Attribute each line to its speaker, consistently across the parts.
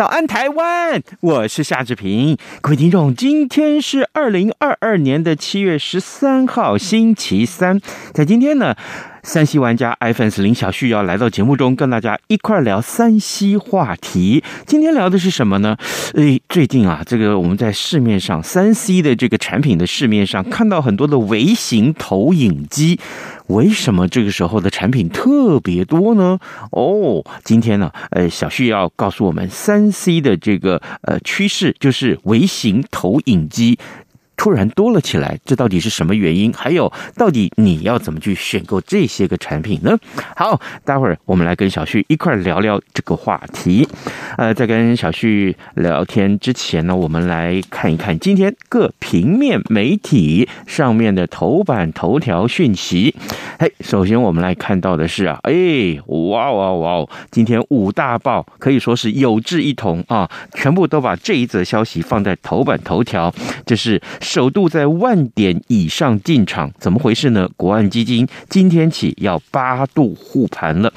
Speaker 1: 早安，台湾！我是夏志平。各位听众，今天是二零二二年的七月十三号，星期三。在今天呢，三 C 玩家 iPhone 林小旭要来到节目中，跟大家一块聊三 C 话题。今天聊的是什么呢？诶，最近啊，这个我们在市面上三 C 的这个产品的市面上看到很多的微型投影机。为什么这个时候的产品特别多呢？哦，今天呢，呃，小旭要告诉我们三 C 的这个呃趋势，就是微型投影机。突然多了起来，这到底是什么原因？还有，到底你要怎么去选购这些个产品呢？好，待会儿我们来跟小旭一块聊聊这个话题。呃，在跟小旭聊天之前呢，我们来看一看今天各平面媒体上面的头版头条讯息。嘿，首先我们来看到的是啊，哎，哇哇哇！今天五大报可以说是有志一同啊，全部都把这一则消息放在头版头条，这是。首度在万点以上进场，怎么回事呢？国安基金今天起要八度护盘了，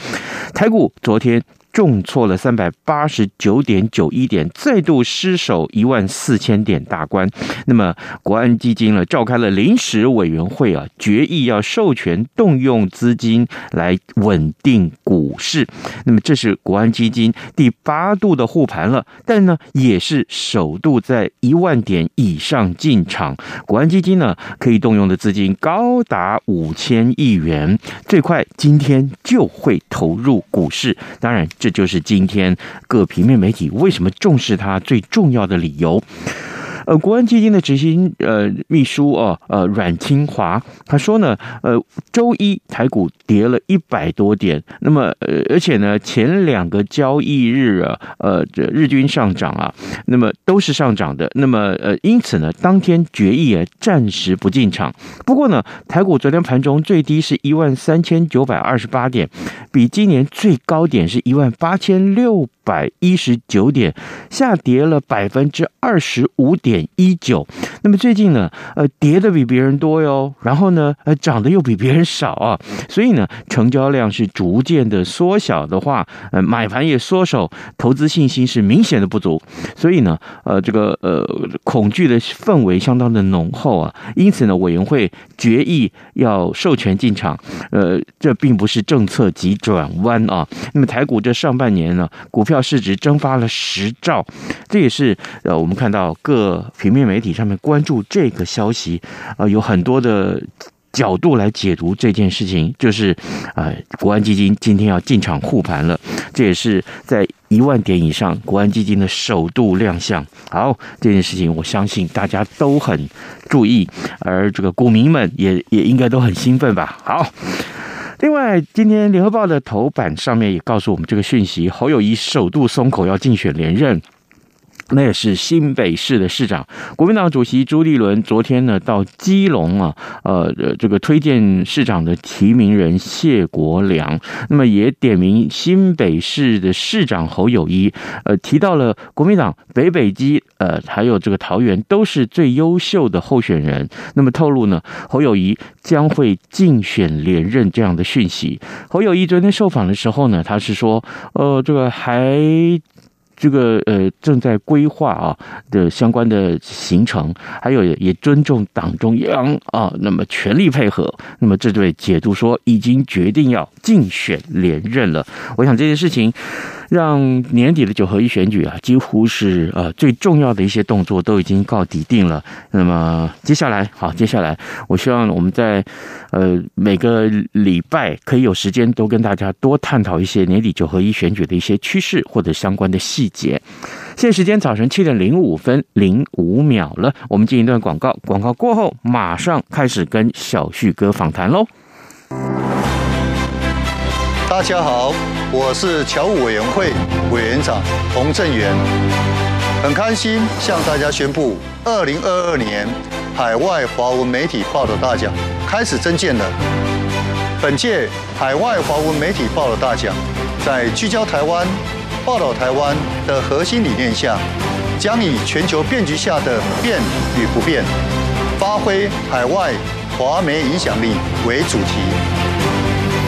Speaker 1: 台股昨天。重挫了三百八十九点九一点，再度失守一万四千点大关。那么，国安基金呢，召开了临时委员会啊，决议要授权动用资金来稳定股市。那么，这是国安基金第八度的护盘了，但呢，也是首度在一万点以上进场。国安基金呢，可以动用的资金高达五千亿元，最快今天就会投入股市。当然。这就是今天各平面媒体为什么重视它最重要的理由。呃，国安基金的执行呃秘书哦，呃阮清华他说呢，呃周一台股跌了一百多点，那么呃而且呢前两个交易日啊，呃日均上涨啊，那么都是上涨的，那么呃因此呢当天决议也暂时不进场。不过呢台股昨天盘中最低是一万三千九百二十八点，比今年最高点是一万八千六百一十九点，下跌了百分之二十五点点一九。那么最近呢，呃，跌的比别人多哟，然后呢，呃，涨的又比别人少啊。所以呢，成交量是逐渐的缩小的话，呃，买盘也缩手，投资信心是明显的不足。所以呢，呃，这个呃，恐惧的氛围相当的浓厚啊。因此呢，委员会决议要授权进场。呃，这并不是政策急转弯啊。那么台股这上半年呢，股。票市值蒸发了十兆，这也是呃，我们看到各平面媒体上面关注这个消息，呃，有很多的角度来解读这件事情，就是呃，国安基金今天要进场护盘了，这也是在一万点以上，国安基金的首度亮相。好，这件事情我相信大家都很注意，而这个股民们也也应该都很兴奋吧。好。另外，今天联合报的头版上面也告诉我们这个讯息：侯友谊首度松口要竞选连任。那也是新北市的市长，国民党主席朱立伦昨天呢到基隆啊，呃，这个推荐市长的提名人谢国梁，那么也点名新北市的市长侯友谊，呃，提到了国民党北北基，呃，还有这个桃园都是最优秀的候选人，那么透露呢，侯友谊将会竞选连任这样的讯息。侯友谊昨天受访的时候呢，他是说，呃，这个还。这个呃正在规划啊的相关的行程，还有也尊重党中央啊，那么全力配合，那么这对解读说已经决定要竞选连任了。我想这件事情。让年底的九合一选举啊，几乎是呃最重要的一些动作都已经告底定了。那么接下来，好，接下来我希望我们在呃每个礼拜可以有时间多跟大家多探讨一些年底九合一选举的一些趋势或者相关的细节。现在时间早晨七点零五分零五秒了，我们进一段广告，广告过后马上开始跟小旭哥访谈喽。
Speaker 2: 大家好，我是侨务委员会委员长洪正元，很开心向大家宣布，二零二二年海外华文媒体报道大奖开始征件了。本届海外华文媒体报道大奖，在聚焦台湾、报道台湾的核心理念下，将以全球变局下的变与不变，发挥海外华媒影响力为主题。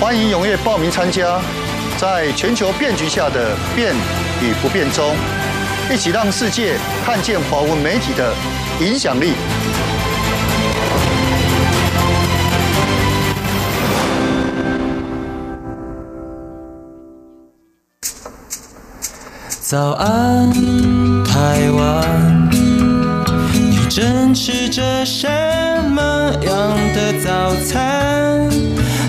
Speaker 2: 欢迎踊跃报名参加，在全球变局下的变与不变中，一起让世界看见华文媒体的影响力。
Speaker 3: 早安，台湾，你正吃着什么样的早餐？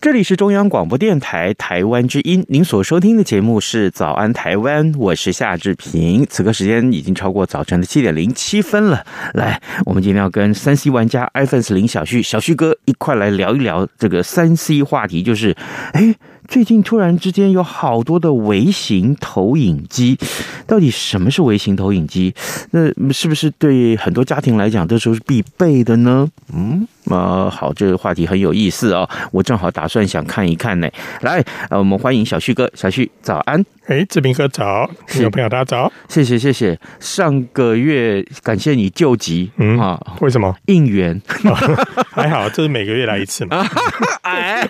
Speaker 1: 这里是中央广播电台台湾之音，您所收听的节目是《早安台湾》，我是夏志平。此刻时间已经超过早晨的七点零七分了。来，我们今天要跟三 C 玩家 iPhone 四零小旭小旭哥一块来聊一聊这个三 C 话题，就是，哎。最近突然之间有好多的微型投影机，到底什么是微型投影机？那是不是对很多家庭来讲这时候是必备的呢？嗯，啊，好，这个话题很有意思哦，我正好打算想看一看呢。来，呃，我们欢迎小旭哥，小旭早安。
Speaker 4: 哎，志平哥早，听众朋友大家早，
Speaker 1: 谢谢谢谢。上个月感谢你救急，嗯啊，
Speaker 4: 为什么？
Speaker 1: 应援，
Speaker 4: 还好，这是每个月来一次嘛。
Speaker 1: 哎，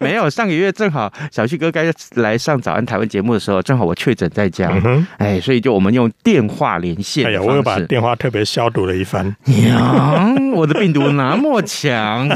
Speaker 1: 没有，上个月正好小旭哥该来上早安台湾节目的时候，正好我确诊在家，嗯、哎，所以就我们用电话连线。
Speaker 4: 哎呀，我又把电话特别消毒了一番。
Speaker 1: 娘，我的病毒那么强。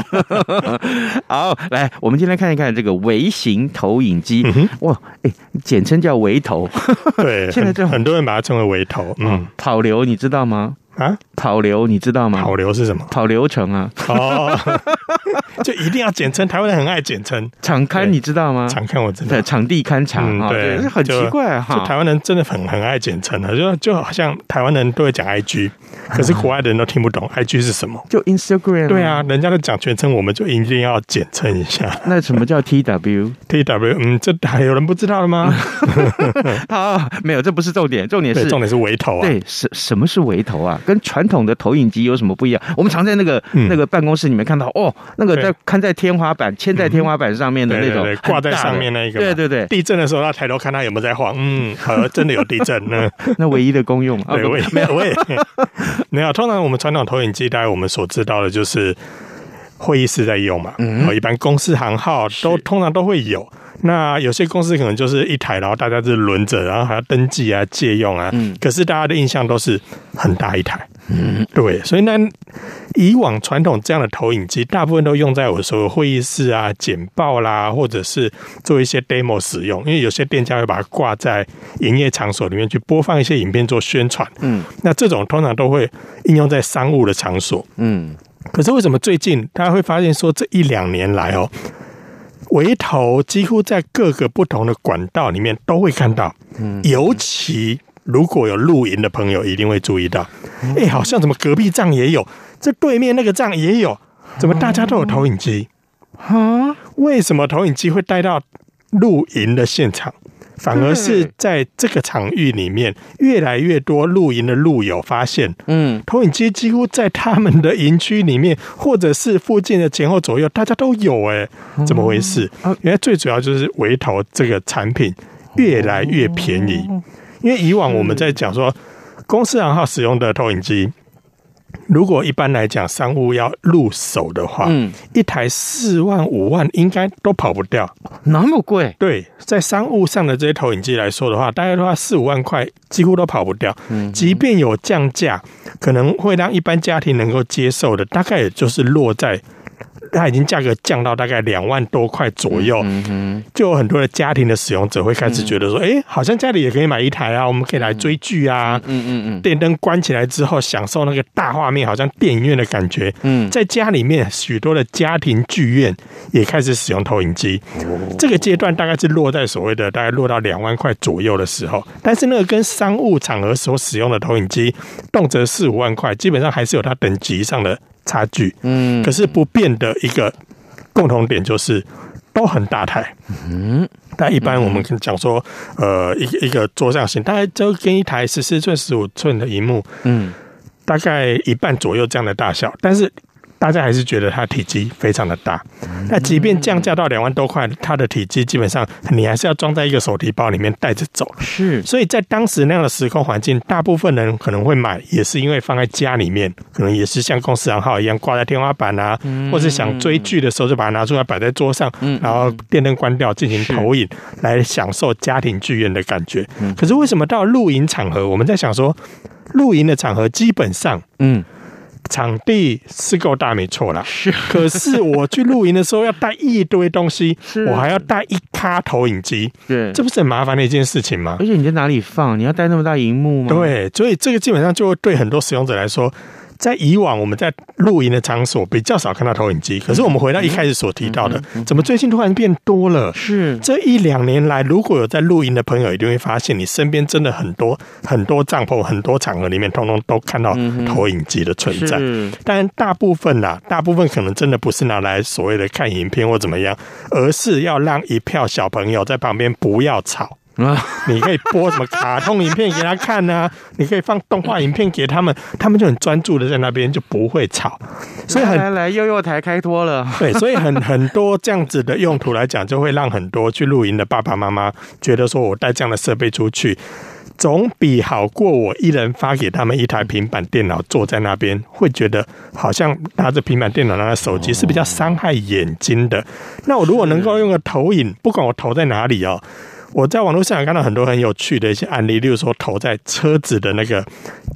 Speaker 1: 好，来，我们今天看一看这个微型投影机。嗯、哇，哎，简称叫。微投，
Speaker 4: 对，现在就很多人把它称为微投。嗯，
Speaker 1: 跑流你知道吗？
Speaker 4: 啊，
Speaker 1: 跑流你知道吗？
Speaker 4: 跑流是什么？
Speaker 1: 跑流程啊。
Speaker 4: 哦，就一定要简称，台湾人很爱简称。
Speaker 1: 场刊你知道吗？
Speaker 4: 场刊我知道。
Speaker 1: 对，场地勘察。嗯，对，很奇怪哈。
Speaker 4: 就台湾人真的很很爱简称的，就就好像台湾人都会讲 IG，可是国外的人都听不懂 IG 是什么。
Speaker 1: 就 Instagram。
Speaker 4: 对啊，人家都讲全称，我们就一定要简称一下。
Speaker 1: 那什么叫 TW？TW，
Speaker 4: 嗯，这还有人不知道了吗？
Speaker 1: 好，没有，这不是重点，重点是
Speaker 4: 重点是微投啊。
Speaker 1: 对，什什么是微投啊？跟传统的投影机有什么不一样？我们常在那个、嗯、那个办公室里面看到，哦，那个在看在天花板、嵌在天花板上面的那种挂
Speaker 4: 在上面那一个，
Speaker 1: 对对对。
Speaker 4: 地震的时候，他抬头看他有没有在晃，嗯，好，真的有地震呢。
Speaker 1: 那唯一的功用，
Speaker 4: 对，我也没有，没有。通常我们传统投影机，大概我们所知道的就是会议室在用嘛，嗯，一般公司行号都通常都会有。那有些公司可能就是一台，然后大家是轮着，然后还要登记啊、借用啊。嗯。可是大家的印象都是很大一台。嗯。对，所以呢，以往传统这样的投影机，大部分都用在我所有会议室啊、简报啦，或者是做一些 demo 使用。因为有些店家会把它挂在营业场所里面去播放一些影片做宣传。嗯。那这种通常都会应用在商务的场所。嗯。可是为什么最近大家会发现说，这一两年来哦？微投几乎在各个不同的管道里面都会看到，嗯尤其如果有露营的朋友一定会注意到，哎，好像怎么隔壁帐也有，这对面那个帐也有，怎么大家都有投影机？哈？为什么投影机会带到露营的现场？反而是在这个场域里面，越来越多露营的露友发现，嗯，投影机几乎在他们的营区里面，或者是附近的前后左右，大家都有哎，怎么回事？原来最主要就是围投这个产品越来越便宜，因为以往我们在讲说公司行号使用的投影机。如果一般来讲，商务要入手的话，嗯，一台四万五万应该都跑不掉，
Speaker 1: 那么贵？
Speaker 4: 对，在商务上的这些投影机来说的话，大概的话四五万块几乎都跑不掉。嗯，即便有降价，可能会让一般家庭能够接受的，大概也就是落在。它已经价格降到大概两万多块左右，就有很多的家庭的使用者会开始觉得说，哎、欸，好像家里也可以买一台啊，我们可以来追剧啊，嗯嗯嗯，电灯关起来之后，享受那个大画面，好像电影院的感觉。嗯，在家里面，许多的家庭剧院也开始使用投影机。这个阶段大概是落在所谓的大概落到两万块左右的时候，但是那个跟商务场合所使用的投影机，动辄四五万块，基本上还是有它等级上的。差距，嗯，可是不变的一个共同点就是都很大台，嗯，但一般我们讲说，呃，一个一个桌上型，大概就跟一台十四寸、十五寸的荧幕，嗯，大概一半左右这样的大小，但是。大家还是觉得它体积非常的大，那即便降价到两万多块，它的体积基本上你还是要装在一个手提包里面带着走。是，所以在当时那样的时空环境，大部分人可能会买，也是因为放在家里面，可能也是像公司行号一样挂在天花板啊，或是想追剧的时候就把它拿出来摆在桌上，然后电灯关掉进行投影，来享受家庭剧院的感觉。可是为什么到露营场合，我们在想说，露营的场合基本上，嗯。场地是够大，没错啦。是，可是我去露营的时候要带一堆东西，我还要带一卡投影机，对，这不是很麻烦的一件事情吗？
Speaker 1: 而且你在哪里放？你要带那么大荧幕吗？
Speaker 4: 对，所以这个基本上就会对很多使用者来说。在以往我们在露营的场所比较少看到投影机，可是我们回到一开始所提到的，怎么最近突然变多了？是这一两年来，如果有在露营的朋友，一定会发现你身边真的很多很多帐篷、很多场合里面，通通都看到投影机的存在。但大部分呐，大部分可能真的不是拿来所谓的看影片或怎么样，而是要让一票小朋友在旁边不要吵。啊！你可以播什么卡通影片给他看呢？你可以放动画影片给他们，他们就很专注的在那边，就不会吵。所以很
Speaker 1: 来来幼幼台开脱了。
Speaker 4: 对，所以很很多这样子的用途来讲，就会让很多去露营的爸爸妈妈觉得说，我带这样的设备出去，总比好过我一人发给他们一台平板电脑坐在那边，会觉得好像拿着平板电脑、拿着手机是比较伤害眼睛的。那我如果能够用个投影，不管我投在哪里哦。我在网络上也看到很多很有趣的一些案例，例如说投在车子的那个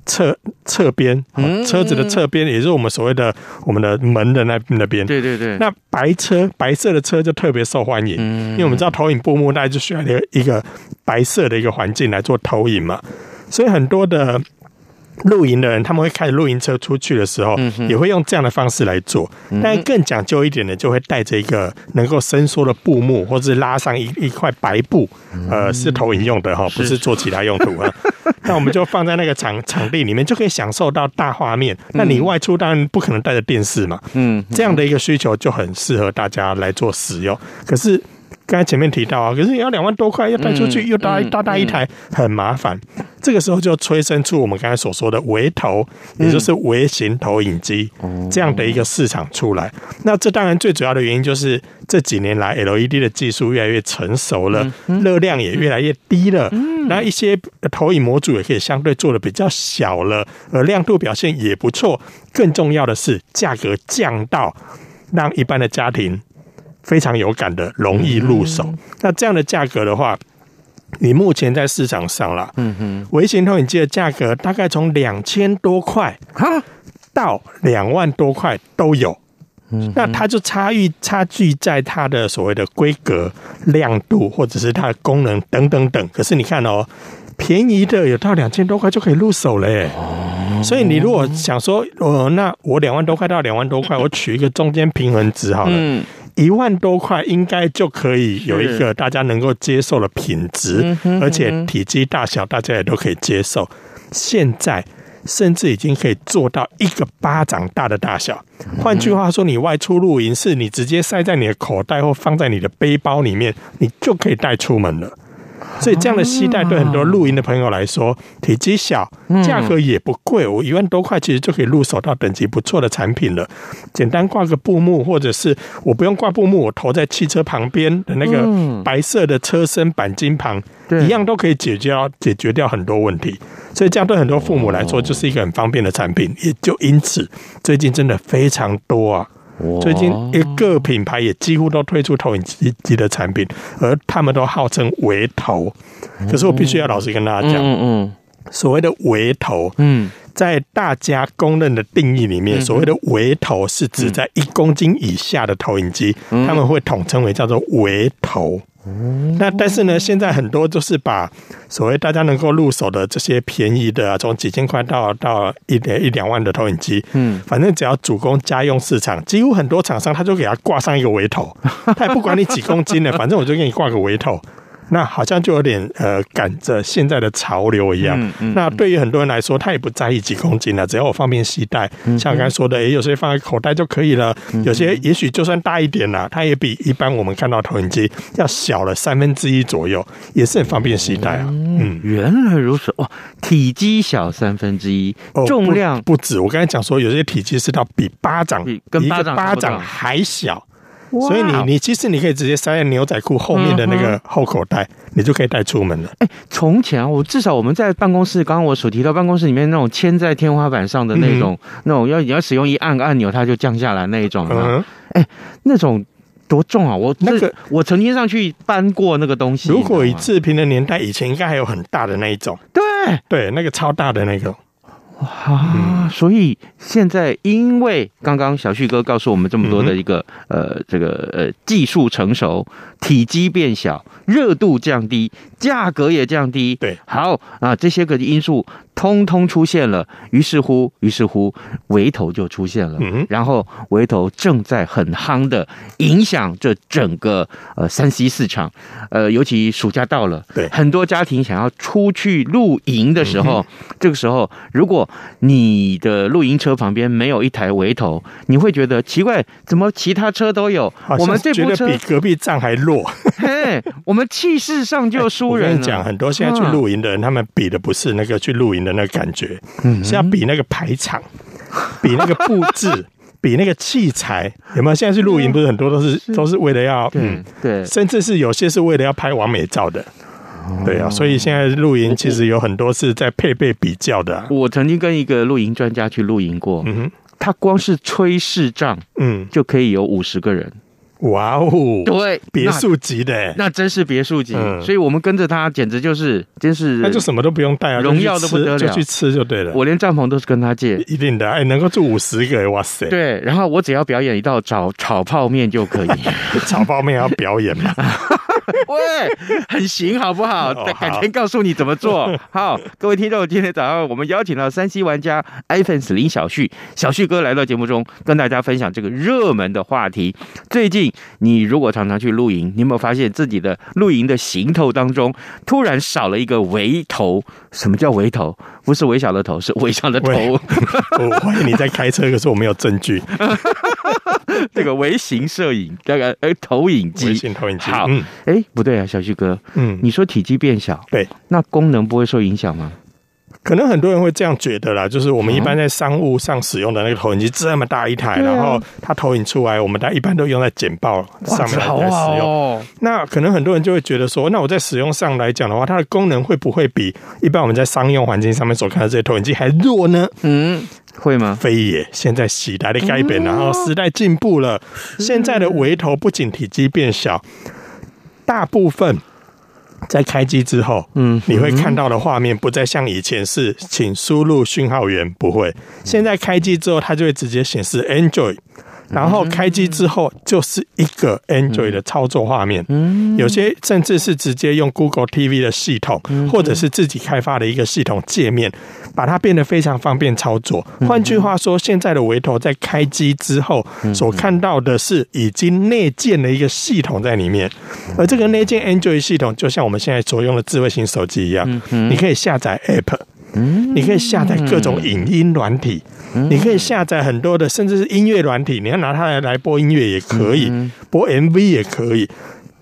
Speaker 4: 侧侧边，车子的侧边，也就是我们所谓的我们的门的那那边。对对对。那白车白色的车就特别受欢迎，因为我们知道投影布幕大家就需要一个一个白色的一个环境来做投影嘛，所以很多的。露营的人，他们会开着露营车出去的时候，也会用这样的方式来做。但更讲究一点的，就会带着一个能够伸缩的布幕，或者拉上一一块白布，呃，是投影用的哈，不是做其他用途啊。那我们就放在那个场场地里面，就可以享受到大画面。那你外出当然不可能带着电视嘛，嗯，这样的一个需求就很适合大家来做使用。可是。刚才前面提到啊，可是你要两万多块，要带出去又大大大一台，很麻烦。这个时候就催生出我们刚才所说的微投，也就是微型投影机这样的一个市场出来。那这当然最主要的原因就是这几年来 LED 的技术越来越成熟了，热量也越来越低了，那一些投影模组也可以相对做的比较小了，而亮度表现也不错。更重要的是价格降到让一般的家庭。非常有感的，容易入手。嗯、那这样的价格的话，你目前在市场上啦，嗯哼，微型投影机的价格大概从两千多块到两万多块都有。嗯，那它就差异差距在它的所谓的规格、亮度，或者是它的功能等等等。可是你看哦，便宜的有到两千多块就可以入手嘞。哦，所以你如果想说，哦，那我两万多块到两万多块，我取一个中间平衡值好了。嗯。一万多块应该就可以有一个大家能够接受的品质，而且体积大小大家也都可以接受。现在甚至已经可以做到一个巴掌大的大小。换句话说，你外出露营是你直接塞在你的口袋或放在你的背包里面，你就可以带出门了。所以这样的携带对很多露营的朋友来说，体积小，价格也不贵，我一万多块其实就可以入手到等级不错的产品了。简单挂个布幕，或者是我不用挂布幕，我投在汽车旁边的那个白色的车身钣金旁，一样都可以解决掉解决掉很多问题。所以这样对很多父母来说，就是一个很方便的产品。也就因此，最近真的非常多啊。最近一个品牌也几乎都推出投影机机的产品，而他们都号称微投。可是我必须要老实跟大家讲，嗯嗯，所谓的微投，嗯，在大家公认的定义里面，所谓的微投是指在一公斤以下的投影机，他们会统称为叫做微投。那但是呢，现在很多都是把所谓大家能够入手的这些便宜的啊，从几千块到到一点一两万的投影机，嗯，反正只要主攻家用市场，几乎很多厂商他就给他挂上一个围头，他也不管你几公斤的，反正我就给你挂个微投。那好像就有点呃赶着现在的潮流一样。嗯嗯、那对于很多人来说，他也不在意几公斤了，只要我方便携带。嗯、像我刚才说的，也有些放在口袋就可以了。嗯、有些也许就算大一点了，它也比一般我们看到投影机要小了三分之一左右，也是很方便携带啊。
Speaker 1: 嗯，原来如此哇，体积小三分之一，重量、不
Speaker 4: 止。我刚才讲说，有些体积是到比巴掌，跟巴掌巴掌还小。所以你你其实你可以直接塞在牛仔裤后面的那个后口袋，你就可以带出门了。
Speaker 1: 哎，从前我至少我们在办公室，刚刚我所提到办公室里面那种牵在天花板上的那种，那种要你要使用一按个按钮它就降下来那一种，哎，那种多重啊！我那个我曾经上去搬过那个东西。
Speaker 4: 如果以志平的年代，以前应该还有很大的那一种。
Speaker 1: 对
Speaker 4: 对，那个超大的那个。
Speaker 1: 啊，所以现在因为刚刚小旭哥告诉我们这么多的一个呃这个呃技术成熟，体积变小，热度降低，价格也降低，
Speaker 4: 对，
Speaker 1: 好啊，这些个因素。通通出现了，于是乎，于是乎，围头就出现了。嗯，然后围头正在很夯的影响这整个呃三 C 市场，呃，尤其暑假到了，
Speaker 4: 对，
Speaker 1: 很多家庭想要出去露营的时候，嗯、这个时候，如果你的露营车旁边没有一台围头，你会觉得奇怪，怎么其他车都有，我们这部车
Speaker 4: 比隔壁站还弱？
Speaker 1: 嘿，我们气势上就输人了。
Speaker 4: 我跟你讲，很多现在去露营的人，啊、他们比的不是那个去露营的那个感觉，嗯，是要比那个排场，比那个布置，比那个器材，有没有？现在去露营不是很多都是都是为了要，嗯，对，甚至是有些是为了要拍完美照的，对啊，所以现在露营其实有很多是在配备比较的。
Speaker 1: 我曾经跟一个露营专家去露营过，嗯哼，他光是吹视障，嗯，就可以有五十个人。
Speaker 4: 哇哦！
Speaker 1: 对，
Speaker 4: 别墅级的，
Speaker 1: 那真是别墅级。所以，我们跟着他，简直就是，真是，
Speaker 4: 那就什么都不用带啊，
Speaker 1: 荣耀都不得了，
Speaker 4: 就去吃就对了。
Speaker 1: 我连帐篷都是跟他借，
Speaker 4: 一定的。哎，能够住五十个，哇塞！
Speaker 1: 对，然后我只要表演一道炒炒泡面就可以。
Speaker 4: 炒泡面要表演吗？
Speaker 1: 喂，很行，好不好？改天告诉你怎么做。好，各位听众，今天早上我们邀请到三 C 玩家 iPhone 林小旭，小旭哥来到节目中，跟大家分享这个热门的话题。最近。你如果常常去露营，你有没有发现自己的露营的行头当中突然少了一个围头？什么叫围头？不是微小的头，是微小的头。我
Speaker 4: 怀疑你在开车，可是我没有证据。
Speaker 1: 这个微型摄影，这个呃投影机，
Speaker 4: 微型投影机。
Speaker 1: 好，哎、嗯，不对啊，小旭哥，嗯，你说体积变小，
Speaker 4: 对，
Speaker 1: 那功能不会受影响吗？
Speaker 4: 可能很多人会这样觉得啦，就是我们一般在商务上使用的那个投影机这么大一台，然后它投影出来，我们大家一般都用在简报上面来使用。那可能很多人就会觉得说，那我在使用上来讲的话，它的功能会不会比一般我们在商用环境上面所看到这些投影机还弱呢？
Speaker 1: 嗯，会吗？
Speaker 4: 非也，现在时代的改变，然后时代进步了，现在的微投不仅体积变小，大部分。在开机之后，嗯，你会看到的画面不再像以前是请输入讯号源，不会。现在开机之后，它就会直接显示 Android。然后开机之后就是一个 Android 的操作画面，有些甚至是直接用 Google TV 的系统，或者是自己开发的一个系统界面，把它变得非常方便操作。换句话说，现在的维投在开机之后所看到的是已经内建的一个系统在里面，而这个内建 Android 系统就像我们现在所用的智慧型手机一样，你可以下载 App，你可以下载各种影音软体。你可以下载很多的，甚至是音乐软体，你要拿它来来播音乐也可以，播 MV 也可以。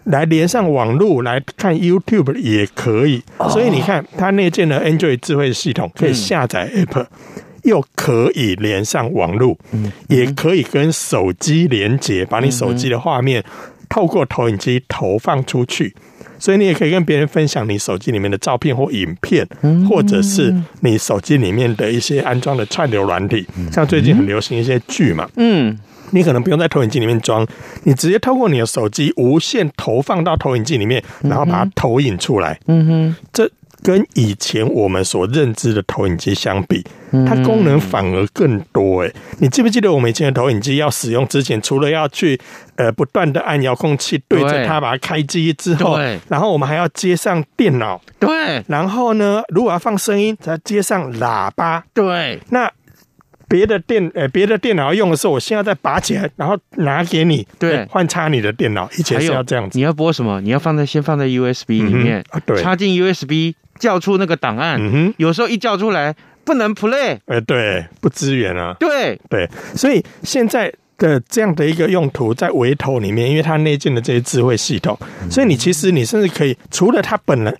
Speaker 4: 来连上网络来看 YouTube 也可以。所以你看，它内建的 Android 智慧系统可以下载 App，又可以连上网络，也可以跟手机连接，把你手机的画面透过投影机投放出去。所以你也可以跟别人分享你手机里面的照片或影片，或者是你手机里面的一些安装的串流软体，像最近很流行一些剧嘛，嗯，你可能不用在投影机里面装，你直接透过你的手机无线投放到投影机里面，然后把它投影出来，嗯哼，这。跟以前我们所认知的投影机相比，它功能反而更多诶。你记不记得我们以前的投影机要使用之前，除了要去呃不断的按遥控器对着它把它开机之后，然后我们还要接上电脑，
Speaker 1: 对，
Speaker 4: 然后呢，如果要放声音，再接上喇叭，
Speaker 1: 对。
Speaker 4: 那别的电呃别的电脑要用的时候，我现在再拔起来，然后拿给你，
Speaker 1: 对，
Speaker 4: 换插你的电脑。以前是要这样子，
Speaker 1: 你要播什么？你要放在先放在 USB 里面，嗯、对，插进 USB。叫出那个档案，有时候一叫出来不能 play，
Speaker 4: 哎，对，不支援啊，
Speaker 1: 对。
Speaker 4: 对，所以现在的这样的一个用途，在微投里面，因为它内建的这些智慧系统，所以你其实你甚至可以除了它本来，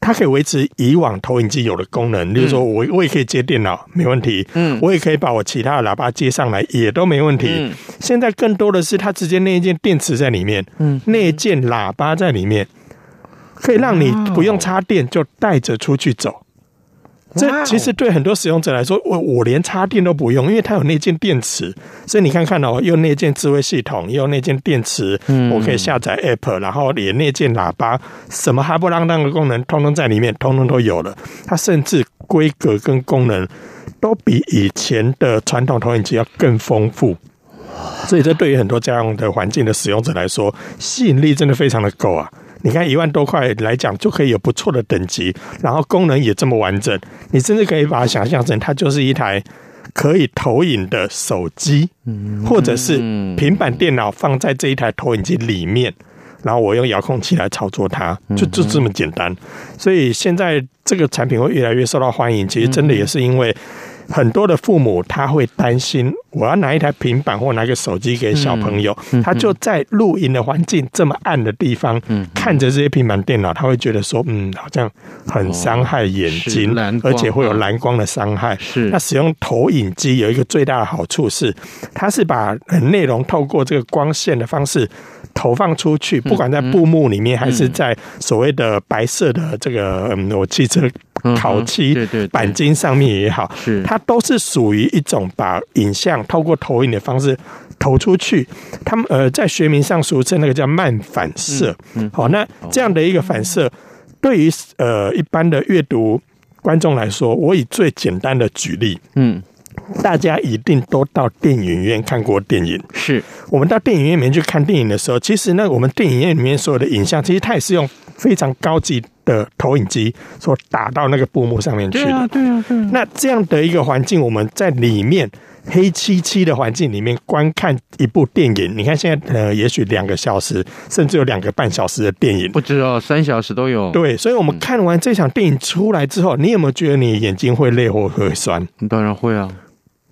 Speaker 4: 它可以维持以往投影机有的功能，例如说我我也可以接电脑，没问题，嗯，我也可以把我其他的喇叭接上来，也都没问题。嗯，现在更多的是它直接内建电池在里面，嗯，内建喇叭在里面。可以让你不用插电就带着出去走，这其实对很多使用者来说，我我连插电都不用，因为它有内建电池，所以你看看哦，又内建智慧系统，又内建电池，我可以下载 App，然后也内建喇叭，什么哈不啷当的功能，通通在里面，通通都有了。它甚至规格跟功能都比以前的传统投影机要更丰富，所以这对于很多家用的环境的使用者来说，吸引力真的非常的够啊。你看一万多块来讲，就可以有不错的等级，然后功能也这么完整，你甚至可以把它想象成它就是一台可以投影的手机，或者是平板电脑放在这一台投影机里面，然后我用遥控器来操作它，就就这么简单。所以现在这个产品会越来越受到欢迎，其实真的也是因为。很多的父母他会担心，我要拿一台平板或拿个手机给小朋友，他就在露营的环境这么暗的地方，看着这些平板电脑，他会觉得说，嗯，好像很伤害眼睛，而且会有蓝光的伤害。是，那使用投影机有一个最大的好处是，它是把内容透过这个光线的方式投放出去，不管在布幕里面还是在所谓的白色的这个嗯，我汽车。烤漆钣金上面也好，是它都是属于一种把影像透过投影的方式投出去。他们呃，在学名上俗称那个叫慢反射。嗯，好，那这样的一个反射，对于呃一般的阅读观众来说，我以最简单的举例，嗯，大家一定都到电影院看过电影。是我们到电影院里面去看电影的时候，其实呢，我们电影院里面所有的影像，其实它也是用非常高级的投影机所打到那个布幕上面去的。对啊，对啊，对啊。那这样的一个环境，我们在里面黑漆漆的环境里面观看一部电影，你看现在呃，也许两个小时，甚至有两个半小时的电影，
Speaker 1: 不知道三小时都有。
Speaker 4: 对，所以我们看完这场电影出来之后，你有没有觉得你眼睛会累或会酸？
Speaker 1: 你当然会啊，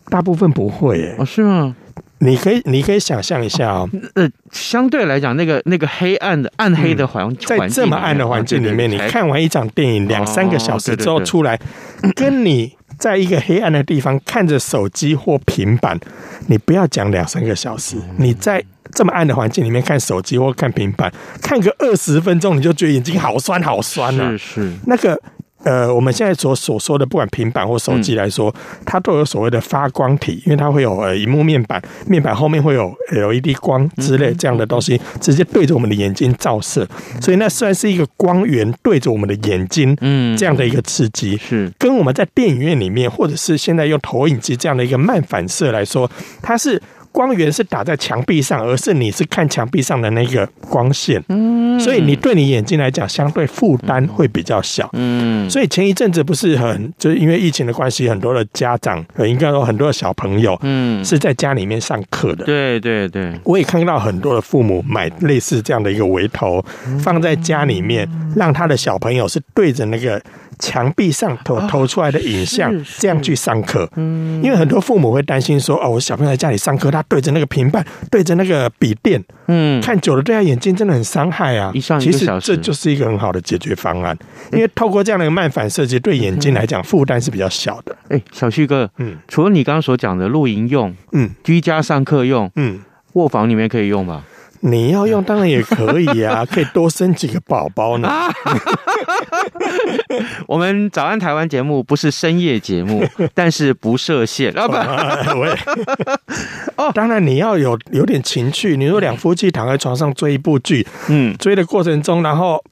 Speaker 4: 大部分不会耶。
Speaker 1: 哦，是吗？
Speaker 4: 你可以，你可以想象一下啊、哦，
Speaker 1: 呃，相对来讲，那个那个黑暗的暗黑的
Speaker 4: 环在这么暗的环境里面，你看完一场电影两三个小时之后出来，跟你在一个黑暗的地方看着手机或平板，你不要讲两三个小时，你在这么暗的环境里面看手机或看平板，看个二十分钟，你就觉得眼睛好酸好酸了、啊。是是，那个。呃，我们现在所所说的，不管平板或手机来说，它都有所谓的发光体，因为它会有呃，荧幕面板，面板后面会有 LED 光之类这样的东西，直接对着我们的眼睛照射，所以那算是一个光源对着我们的眼睛，嗯，这样的一个刺激，是。跟我们在电影院里面，或者是现在用投影机这样的一个慢反射来说，它是。光源是打在墙壁上，而是你是看墙壁上的那个光线，嗯，所以你对你眼睛来讲，相对负担会比较小，嗯，所以前一阵子不是很，就是因为疫情的关系，很多的家长，应该说很多的小朋友，嗯，是在家里面上课的，
Speaker 1: 对对对，
Speaker 4: 我也看到很多的父母买类似这样的一个围头，放在家里面，让他的小朋友是对着那个。墙壁上投投，投出来的影像，这样去上课。嗯，因为很多父母会担心说：“哦，我小朋友在家里上课，他它对着那个平板，对着那个笔电，嗯，看久了对他眼睛真的很伤害啊。其实这就是一个很好的解决方案，因为透过这样的一个慢反射，其实对眼睛来讲负担是比较小的。
Speaker 1: 哎，小旭哥，嗯，除了你刚刚所讲的露营用，嗯，居家上课用，嗯，卧房里面可以用吧？
Speaker 4: 你要用当然也可以啊，可以多生几个宝宝呢。
Speaker 1: 我们早安台湾节目不是深夜节目，但是不设限啊不，
Speaker 4: 哦，当然你要有有点情趣。你说两夫妻躺在床上追一部剧，嗯，追的过程中，然后。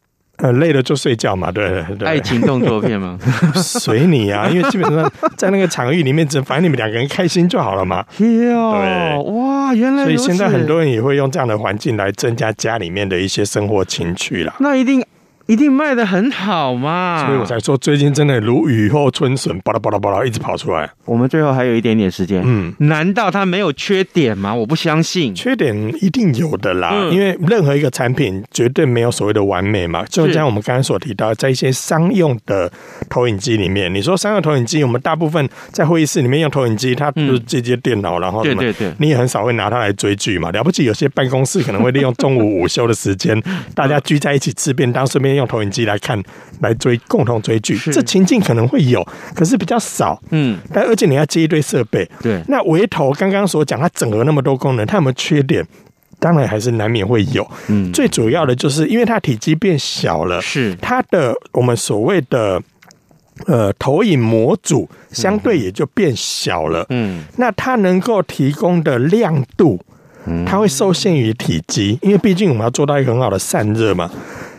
Speaker 4: 呃，累了就睡觉嘛，对对对。
Speaker 1: 爱情动作片吗？
Speaker 4: 随你啊，因为基本上在那个场域里面，只 反正你们两个人开心就好了嘛。
Speaker 1: 对，哇，原来。
Speaker 4: 所以现在很多人也会用这样的环境来增加家里面的一些生活情趣啦。
Speaker 1: 那一定。一定卖的很好嘛，
Speaker 4: 所以我才说最近真的如雨后春笋，巴拉巴拉巴拉一直跑出来。
Speaker 1: 我们最后还有一点点时间，嗯，难道它没有缺点吗？我不相信，
Speaker 4: 缺点一定有的啦，嗯、因为任何一个产品绝对没有所谓的完美嘛。就像我们刚才所提到，在一些商用的投影机里面，你说商用投影机，我们大部分在会议室里面用投影机，它就是接接电脑，然后对对对，你也很少会拿它来追剧嘛。了不起，有些办公室可能会利用中午午休的时间，大家聚在一起吃便当，顺便用投影机来看、来追、共同追剧，这情境可能会有，可是比较少。嗯，但而且你要接一堆设备，对。那围头刚刚所讲，它整合那么多功能，它有没有缺点？当然还是难免会有。嗯，最主要的就是因为它体积变小了，是它的我们所谓的呃投影模组相对也就变小了。嗯，那它能够提供的亮度，它会受限于体积，因为毕竟我们要做到一个很好的散热嘛。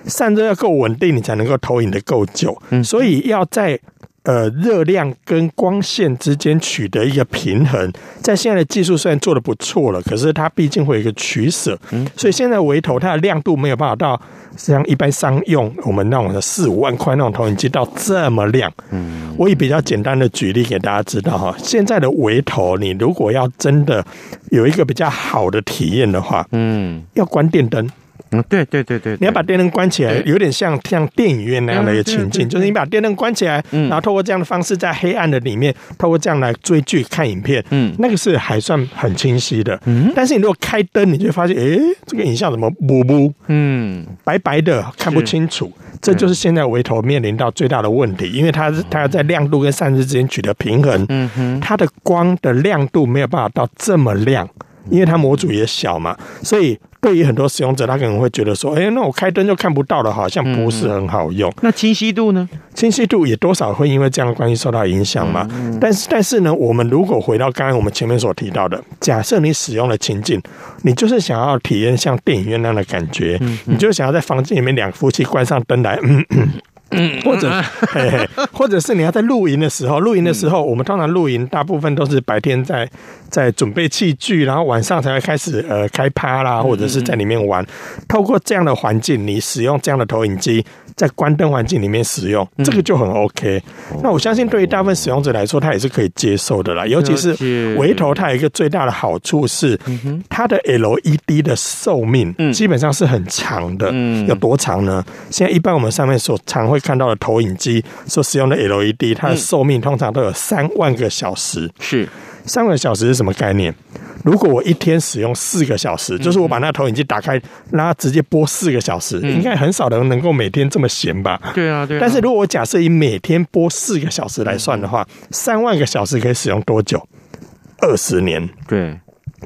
Speaker 4: 散热要够稳定，你才能够投影的够久。嗯，所以要在呃热量跟光线之间取得一个平衡。在现在的技术虽然做得不错了，可是它毕竟会有一个取舍。嗯，所以现在微投它的亮度没有办法到像一般商用我们那种的四五万块那种投影机到这么亮。嗯，我以比较简单的举例给大家知道哈，现在的微投你如果要真的有一个比较好的体验的话，嗯，要关电灯。
Speaker 1: 嗯，对对对对，
Speaker 4: 你要把电灯关起来，有点像像电影院那样的一个情境，就是你把电灯关起来，然后透过这样的方式，在黑暗的里面，透过这样来追剧看影片，嗯，那个是还算很清晰的。嗯，但是你如果开灯，你就会发现，哎，这个影像怎么模糊？嗯，白白的，看不清楚。这就是现在微投面临到最大的问题，因为它是它要在亮度跟散热之间取得平衡。嗯哼，它的光的亮度没有办法到这么亮，因为它模组也小嘛，所以。对于很多使用者，他可能会觉得说：“哎，那我开灯就看不到了，好像不是很好用。”
Speaker 1: 那清晰度呢？
Speaker 4: 清晰度也多少会因为这样的关系受到影响嘛。但是，但是呢，我们如果回到刚才我们前面所提到的，假设你使用的情境，你就是想要体验像电影院那样的感觉，你就想要在房间里面两夫妻关上灯来。嗯或者嘿嘿，或者是你要在露营的时候，露营的时候，我们通常露营大部分都是白天在在准备器具，然后晚上才会开始呃开趴啦，或者是在里面玩。透过这样的环境，你使用这样的投影机。在关灯环境里面使用，这个就很 OK。那我相信对于大部分使用者来说，它也是可以接受的啦。尤其是微投，它有一个最大的好处是，它的 LED 的寿命基本上是很长的。有多长呢？现在一般我们上面所常会看到的投影机所使用的 LED，它的寿命通常都有三万个小时。是三万个小时是什么概念？如果我一天使用四个小时，就是我把那投影机打开，让它直接播四个小时，应该很少人能够每天这么闲吧？对啊，对。但是如果我假设以每天播四个小时来算的话，三万个小时可以使用多久？二十年。对。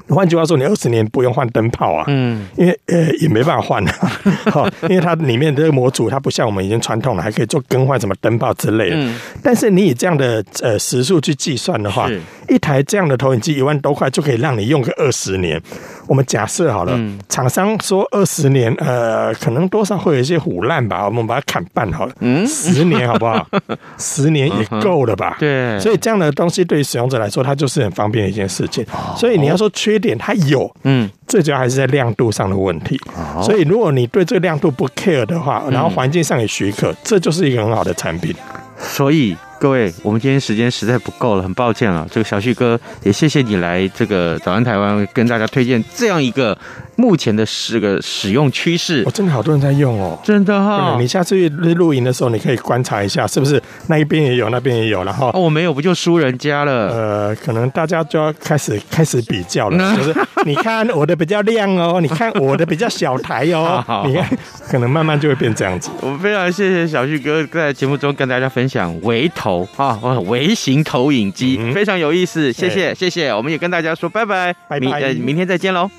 Speaker 4: 换句话说，你二十年不用换灯泡啊？嗯，因为呃也没办法换啊，好，因为它里面的这个模组，它不像我们已经传统了，还可以做更换什么灯泡之类的。嗯，但是你以这样的呃时速去计算的话，一台这样的投影机一万多块就可以让你用个二十年。我们假设好了，厂商说二十年，呃，可能多少会有一些腐烂吧，我们把它砍半好了，嗯，十年好不好？十年也够了吧？对，所以这样的东西对于使用者来说，它就是很方便的一件事情。所以你要说缺点，它有，嗯，最主要还是在亮度上的问题。所以如果你对这个亮度不 care 的话，然后环境上也许可，这就是一个很好的产品。
Speaker 1: 所以。各位，我们今天时间实在不够了，很抱歉了。这个小旭哥也谢谢你来这个早安台湾跟大家推荐这样一个目前的这个使用趋势。
Speaker 4: 我、哦、真的好多人在用哦，
Speaker 1: 真的哈、哦。
Speaker 4: 你下次去露营的时候，你可以观察一下，是不是那一边也有，那边也有，然后、
Speaker 1: 哦、我没有，不就输人家了？
Speaker 4: 呃，可能大家就要开始开始比较了，就是你看我的比较亮哦，你看我的比较小台哦，好好好，你看可能慢慢就会变这样子。
Speaker 1: 我非常谢谢小旭哥在节目中跟大家分享微投啊，微型投影机、嗯、非常有意思，谢谢谢谢，我们也跟大家说拜拜，
Speaker 4: 拜拜，
Speaker 1: 明呃明天再见喽。